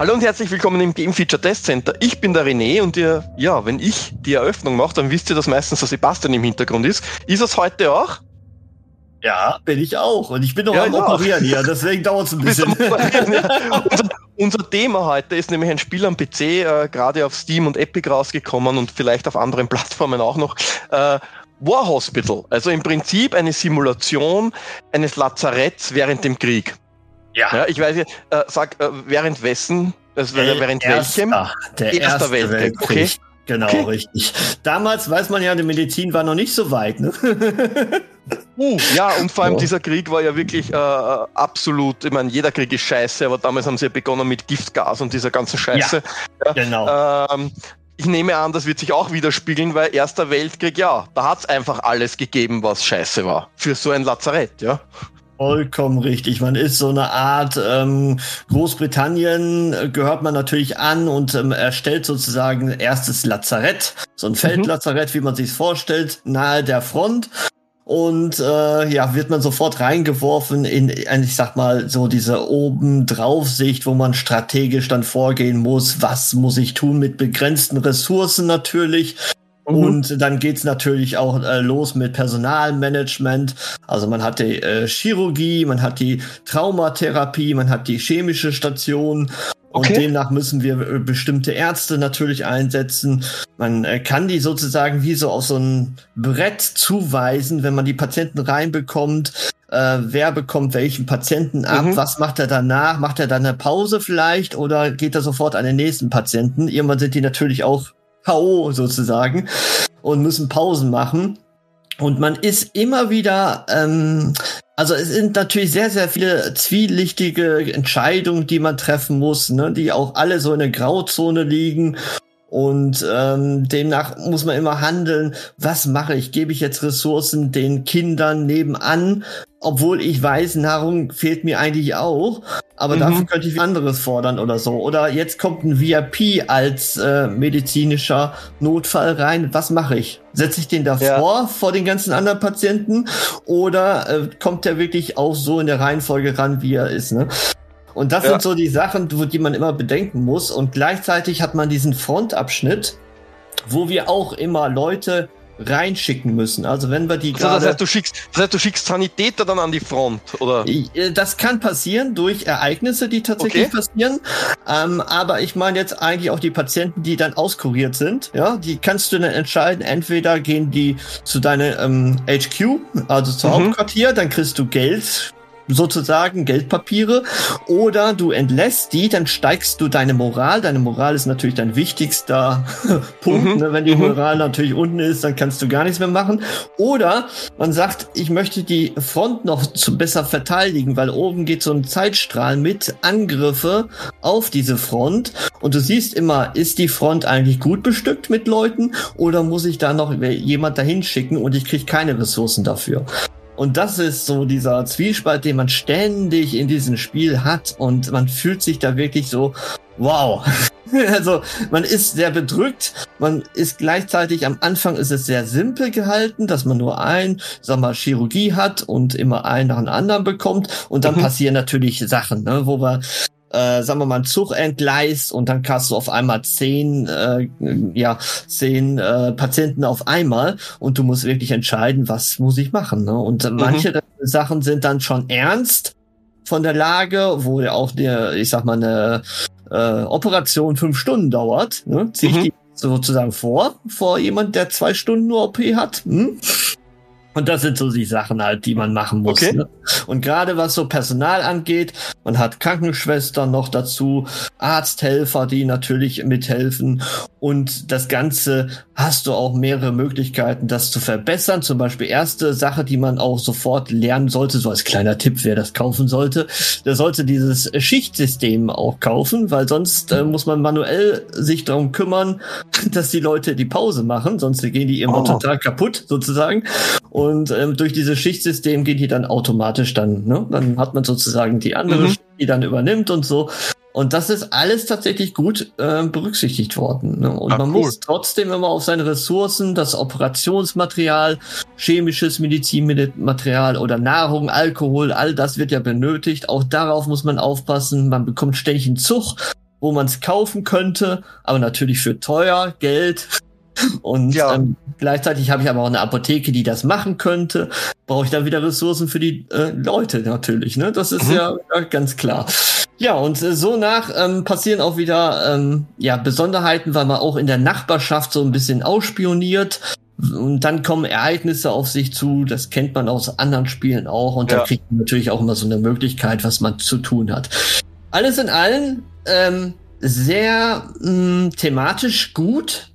Hallo und herzlich willkommen im Game Feature Test Center. Ich bin der René und ihr, ja, wenn ich die Eröffnung mache, dann wisst ihr, dass meistens der Sebastian im Hintergrund ist. Ist es heute auch? Ja, bin ich auch. Und ich bin noch ja, am Operieren hier, deswegen dauert es ein bisschen. Ja. unser, unser, Thema heute ist nämlich ein Spiel am PC, äh, gerade auf Steam und Epic rausgekommen und vielleicht auf anderen Plattformen auch noch. Äh, War Hospital, also im Prinzip eine Simulation eines Lazaretts während dem Krieg. Ja. ja ich weiß nicht, äh, sag, äh, während wessen? Also, während erster, welchem? Der Erster erste Weltkrieg. Weltkrieg. Okay. Genau, okay. richtig. Damals weiß man ja, die Medizin war noch nicht so weit. Ne? Uh, ja, und vor allem ja. dieser Krieg war ja wirklich äh, absolut, ich meine, jeder Krieg ist scheiße, aber damals haben sie ja begonnen mit Giftgas und dieser ganzen Scheiße. Ja, ja. genau. Ähm, ich nehme an, das wird sich auch widerspiegeln, weil Erster Weltkrieg, ja, da hat es einfach alles gegeben, was scheiße war. Für so ein Lazarett, ja. Vollkommen richtig. Man ist so eine Art ähm, Großbritannien, äh, gehört man natürlich an und ähm, erstellt sozusagen erstes Lazarett, so ein mhm. Feldlazarett, wie man sich vorstellt, nahe der Front. Und äh, ja, wird man sofort reingeworfen in, in, ich sag mal, so diese oben-drauf-Sicht, wo man strategisch dann vorgehen muss. Was muss ich tun mit begrenzten Ressourcen natürlich? Mhm. Und dann geht's natürlich auch äh, los mit Personalmanagement. Also man hat die äh, Chirurgie, man hat die Traumatherapie, man hat die chemische Station. Und okay. demnach müssen wir äh, bestimmte Ärzte natürlich einsetzen. Man äh, kann die sozusagen wie so auf so ein Brett zuweisen, wenn man die Patienten reinbekommt. Äh, wer bekommt welchen Patienten ab? Mhm. Was macht er danach? Macht er dann eine Pause vielleicht oder geht er sofort an den nächsten Patienten? Irgendwann sind die natürlich auch K.O. sozusagen und müssen Pausen machen. Und man ist immer wieder, ähm, also es sind natürlich sehr, sehr viele zwielichtige Entscheidungen, die man treffen muss, ne, die auch alle so in der Grauzone liegen. Und ähm, demnach muss man immer handeln, was mache ich? Gebe ich jetzt Ressourcen den Kindern nebenan, obwohl ich weiß, Nahrung fehlt mir eigentlich auch, aber mhm. dafür könnte ich anderes fordern oder so. Oder jetzt kommt ein VIP als äh, medizinischer Notfall rein. Was mache ich? Setze ich den davor ja. vor den ganzen anderen Patienten oder äh, kommt der wirklich auch so in der Reihenfolge ran, wie er ist? Ne? Und das ja. sind so die Sachen, die man immer bedenken muss. Und gleichzeitig hat man diesen Frontabschnitt, wo wir auch immer Leute reinschicken müssen. Also wenn wir die also gerade. Das heißt, du schickst, das heißt, du schickst Sanitäter dann an die Front, oder? Äh, das kann passieren durch Ereignisse, die tatsächlich okay. passieren. Ähm, aber ich meine jetzt eigentlich auch die Patienten, die dann auskuriert sind. Ja, die kannst du dann entscheiden. Entweder gehen die zu deiner ähm, HQ, also zum mhm. Hauptquartier, dann kriegst du Geld sozusagen Geldpapiere oder du entlässt die, dann steigst du deine Moral. Deine Moral ist natürlich dein wichtigster Punkt. Mhm. Ne? Wenn die mhm. Moral natürlich unten ist, dann kannst du gar nichts mehr machen. Oder man sagt, ich möchte die Front noch zu besser verteidigen, weil oben geht so ein Zeitstrahl mit Angriffe auf diese Front und du siehst immer, ist die Front eigentlich gut bestückt mit Leuten oder muss ich da noch jemand dahin schicken und ich kriege keine Ressourcen dafür? Und das ist so dieser Zwiespalt, den man ständig in diesem Spiel hat und man fühlt sich da wirklich so, wow. also man ist sehr bedrückt, man ist gleichzeitig am Anfang ist es sehr simpel gehalten, dass man nur ein, sag mal, Chirurgie hat und immer einen nach dem anderen bekommt und dann mhm. passieren natürlich Sachen, ne, wo wir äh, sagen wir mal, einen Zug entgleist und dann hast du auf einmal zehn, äh, ja, zehn äh, Patienten auf einmal und du musst wirklich entscheiden, was muss ich machen. Ne? Und mhm. manche Sachen sind dann schon ernst von der Lage, wo ja auch der, ich sag mal, eine äh, Operation fünf Stunden dauert. Ne? Zieh ich mhm. die sozusagen vor, vor jemand, der zwei Stunden nur OP hat? Hm? Und das sind so die Sachen halt, die man machen muss. Okay. Ne? Und gerade was so Personal angeht, man hat Krankenschwestern noch dazu, Arzthelfer, die natürlich mithelfen. Und das Ganze hast du auch mehrere Möglichkeiten, das zu verbessern. Zum Beispiel erste Sache, die man auch sofort lernen sollte, so als kleiner Tipp, wer das kaufen sollte, der sollte dieses Schichtsystem auch kaufen, weil sonst äh, muss man manuell sich darum kümmern, dass die Leute die Pause machen, sonst gehen die immer oh. total kaputt sozusagen. Und ähm, durch dieses Schichtsystem geht die dann automatisch dann, ne? Dann hat man sozusagen die andere, mhm. die dann übernimmt und so. Und das ist alles tatsächlich gut äh, berücksichtigt worden. Ne? Und Ach, man cool. muss trotzdem immer auf seine Ressourcen, das Operationsmaterial, chemisches Medizinmaterial oder Nahrung, Alkohol, all das wird ja benötigt. Auch darauf muss man aufpassen. Man bekommt ständig einen Zug, wo man es kaufen könnte, aber natürlich für teuer Geld. Und ja. ähm, gleichzeitig habe ich aber auch eine Apotheke, die das machen könnte. Brauche ich dann wieder Ressourcen für die äh, Leute natürlich. Ne? Das ist mhm. ja, ja, ganz klar. Ja, und äh, so nach ähm, passieren auch wieder ähm, ja, Besonderheiten, weil man auch in der Nachbarschaft so ein bisschen ausspioniert. Und dann kommen Ereignisse auf sich zu, das kennt man aus anderen Spielen auch. Und ja. da kriegt man natürlich auch immer so eine Möglichkeit, was man zu tun hat. Alles in allem ähm, sehr mh, mm, thematisch gut,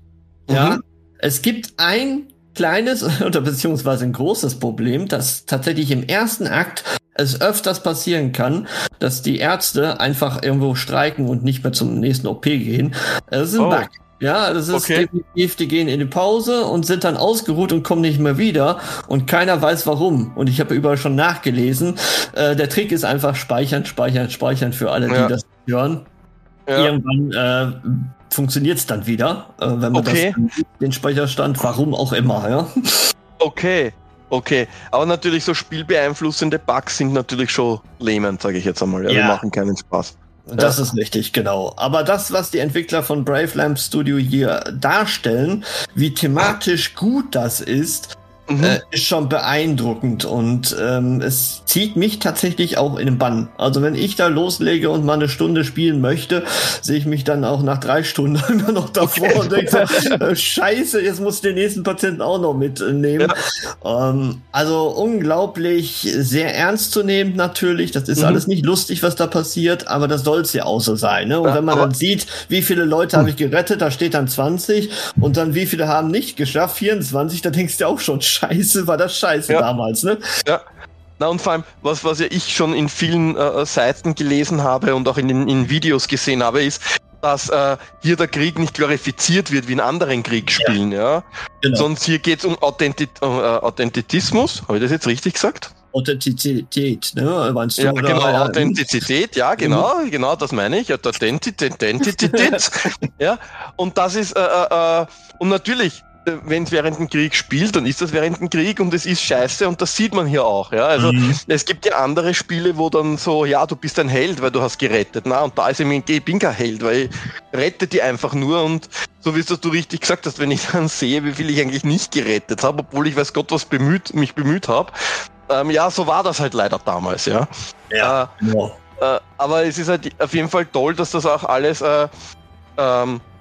ja, mhm. es gibt ein kleines oder beziehungsweise ein großes Problem, dass tatsächlich im ersten Akt es öfters passieren kann, dass die Ärzte einfach irgendwo streiken und nicht mehr zum nächsten OP gehen. Das ist ein oh. Bug. Ja, das ist okay. definitiv, die gehen in die Pause und sind dann ausgeruht und kommen nicht mehr wieder und keiner weiß warum. Und ich habe überall schon nachgelesen. Äh, der Trick ist einfach speichern, speichern, speichern für alle, ja. die das hören. Ja. Irgendwann äh, funktioniert es dann wieder, äh, wenn man okay. das, den Speicherstand, warum auch immer, ja. Okay, okay. Aber natürlich so spielbeeinflussende Bugs sind natürlich schon lähmend, sage ich jetzt einmal. Ja, ja. Die machen keinen Spaß. Das ja. ist richtig, genau. Aber das, was die Entwickler von Brave Lamp Studio hier darstellen, wie thematisch gut das ist, mhm. äh, ist schon beeindruckend und ähm, es zieht mich tatsächlich auch in den Bann. Also wenn ich da loslege und mal eine Stunde spielen möchte, sehe ich mich dann auch nach drei Stunden immer noch davor okay. und denke so, äh, scheiße, jetzt muss ich den nächsten Patienten auch noch mitnehmen. Ja. Ähm, also unglaublich sehr ernst zu nehmen natürlich. Das ist mhm. alles nicht lustig, was da passiert, aber das soll es ja auch so sein. Ne? Und ja, wenn man dann sieht, wie viele Leute habe ich gerettet, da steht dann 20 und dann wie viele haben nicht geschafft, 24, da denkst du auch schon, scheiße, war das scheiße ja. damals, ne? Ja. Na und vor allem, was, was ja ich schon in vielen äh, Seiten gelesen habe und auch in, in, in Videos gesehen habe, ist, dass äh, hier der Krieg nicht glorifiziert wird wie in anderen Kriegsspielen, ja. ja? Genau. Sonst hier geht es um äh, Authentitismus, habe ich das jetzt richtig gesagt? Authentizität, ne? Meinst du, ja, oder? genau, Authentizität, ja, genau, mhm. genau, das meine ich. Authentizität, ja. Und das ist, äh, äh, äh und natürlich, wenn es während dem Krieg spielt, dann ist das während dem Krieg und es ist scheiße und das sieht man hier auch. Ja? Also mhm. es gibt ja andere Spiele, wo dann so, ja, du bist ein Held, weil du hast gerettet. Na, und da ist ich, ich bin kein Held, weil ich rette die einfach nur und so wie es du richtig gesagt hast, wenn ich dann sehe, wie viel ich eigentlich nicht gerettet habe, obwohl ich weiß Gott was bemüht, mich bemüht habe. Ähm, ja, so war das halt leider damals, ja. Ja. Äh, genau. äh, aber es ist halt auf jeden Fall toll, dass das auch alles äh, ähm, äh,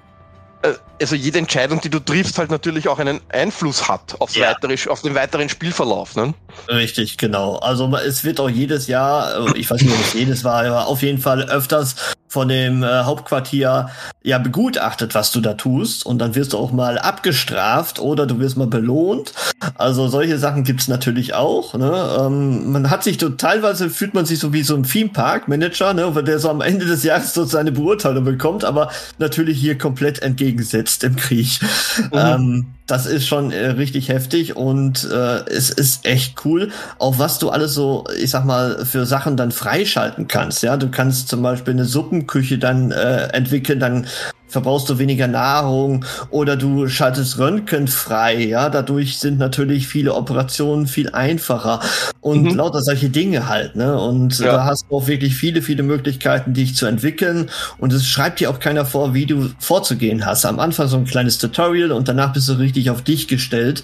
also jede Entscheidung, die du triffst, halt natürlich auch einen Einfluss hat aufs ja. weitere, auf den weiteren Spielverlauf. Ne? Richtig, genau. Also es wird auch jedes Jahr, äh, ich weiß nicht, ob es jedes war, aber auf jeden Fall öfters von dem äh, Hauptquartier ja begutachtet, was du da tust. Und dann wirst du auch mal abgestraft oder du wirst mal belohnt. Also solche Sachen gibt's natürlich auch. Ne? Ähm, man hat sich so, teilweise fühlt man sich so wie so ein Theme-Park-Manager, ne? der so am Ende des Jahres so seine Beurteilung bekommt, aber natürlich hier komplett entgegensetzt im Krieg. Mhm. Ähm, das ist schon äh, richtig heftig und äh, es ist echt cool, auch was du alles so, ich sag mal, für Sachen dann freischalten kannst. Ja, du kannst zum Beispiel eine Suppenküche dann äh, entwickeln, dann verbrauchst du weniger Nahrung oder du schaltest Röntgen frei, ja, dadurch sind natürlich viele Operationen viel einfacher und mhm. lauter solche Dinge halt, ne? Und ja. da hast du auch wirklich viele, viele Möglichkeiten, dich zu entwickeln und es schreibt dir auch keiner vor, wie du vorzugehen hast. Am Anfang so ein kleines Tutorial und danach bist du richtig auf dich gestellt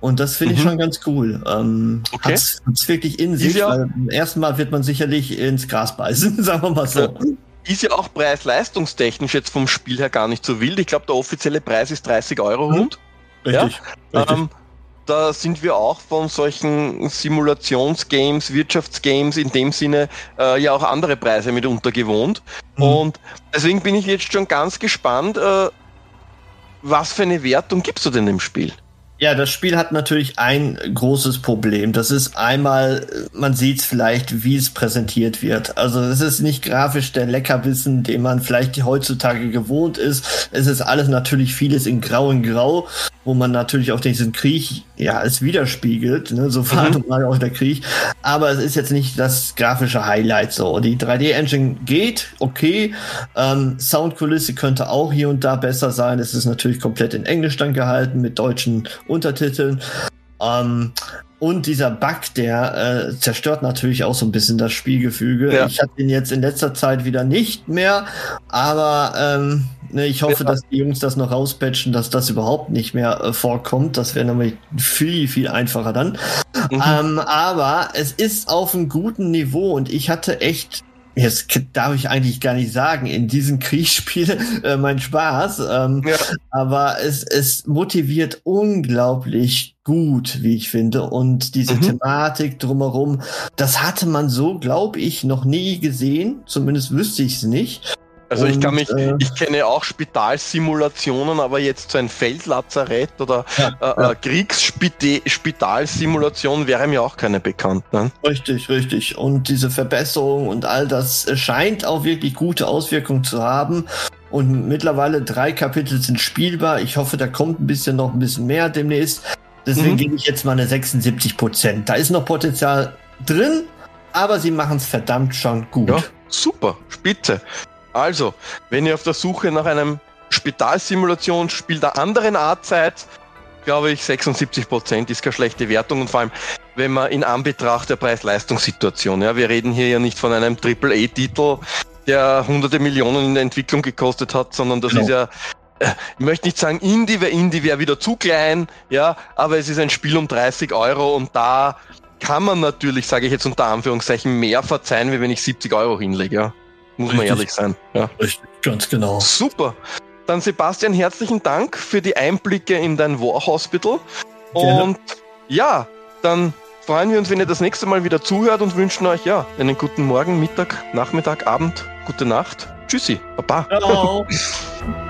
und das finde ich mhm. schon ganz cool. Ähm, okay. hat's, hat's wirklich in sich, weil beim ersten Mal wird man sicherlich ins Gras beißen, sagen wir mal so. Ja. Ist ja auch preis-leistungstechnisch jetzt vom Spiel her gar nicht so wild. Ich glaube, der offizielle Preis ist 30 Euro mhm. rund. Richtig. Ja? richtig. Ähm, da sind wir auch von solchen Simulationsgames, Wirtschaftsgames in dem Sinne äh, ja auch andere Preise mitunter gewohnt. Mhm. Und deswegen bin ich jetzt schon ganz gespannt, äh, was für eine Wertung gibst du denn im Spiel? Ja, das Spiel hat natürlich ein großes Problem. Das ist einmal, man sieht es vielleicht, wie es präsentiert wird. Also es ist nicht grafisch der Leckerbissen, den man vielleicht heutzutage gewohnt ist. Es ist alles natürlich vieles in Grau in Grau, wo man natürlich auch diesen Krieg, ja, es widerspiegelt. Ne? So mhm. mal auch der Krieg. Aber es ist jetzt nicht das grafische Highlight so. Die 3D-Engine geht, okay. Ähm, Soundkulisse könnte auch hier und da besser sein. Es ist natürlich komplett in Englisch dann gehalten mit deutschen Untertiteln. Ähm, und dieser Bug, der äh, zerstört natürlich auch so ein bisschen das Spielgefüge. Ja. Ich hatte ihn jetzt in letzter Zeit wieder nicht mehr, aber ähm, ne, ich hoffe, ja. dass die Jungs das noch rauspatchen, dass das überhaupt nicht mehr äh, vorkommt. Das wäre nämlich viel, viel einfacher dann. Mhm. Ähm, aber es ist auf einem guten Niveau und ich hatte echt jetzt darf ich eigentlich gar nicht sagen, in diesem Kriegsspiel äh, mein Spaß. Ähm, ja. Aber es, es motiviert unglaublich gut, wie ich finde. Und diese mhm. Thematik drumherum, das hatte man so, glaube ich, noch nie gesehen. Zumindest wüsste ich es nicht. Also und, ich kann mich, äh, ich kenne auch Spitalsimulationen, aber jetzt so ein Feldlazarett oder ja, äh, ja. Äh, Kriegsspitalsimulation wäre mir auch keine bekannt. Ne? Richtig, richtig. Und diese Verbesserung und all das scheint auch wirklich gute Auswirkungen zu haben. Und mittlerweile drei Kapitel sind spielbar. Ich hoffe, da kommt ein bisschen noch ein bisschen mehr demnächst. Deswegen mhm. gebe ich jetzt mal eine 76 Prozent. Da ist noch Potenzial drin, aber sie machen es verdammt schon gut. Ja, super, spitze. Also, wenn ihr auf der Suche nach einem Spitalsimulationsspiel der anderen Art seid, glaube ich, 76% ist keine schlechte Wertung und vor allem, wenn man in Anbetracht der Preis-Leistungssituation, ja, wir reden hier ja nicht von einem AAA-Titel, der hunderte Millionen in der Entwicklung gekostet hat, sondern das genau. ist ja, äh, ich möchte nicht sagen Indie, weil Indie wäre wieder zu klein, ja, aber es ist ein Spiel um 30 Euro und da kann man natürlich, sage ich jetzt unter Anführungszeichen, mehr verzeihen, wie wenn ich 70 Euro hinlege, ja. Muss Richtig. man ehrlich sein. Ja. Richtig, ganz genau. Super. Dann Sebastian, herzlichen Dank für die Einblicke in dein War Hospital. Gerne. Und ja, dann freuen wir uns, wenn ihr das nächste Mal wieder zuhört und wünschen euch ja einen guten Morgen, Mittag, Nachmittag, Abend, gute Nacht. Tschüssi, Baba. Ciao.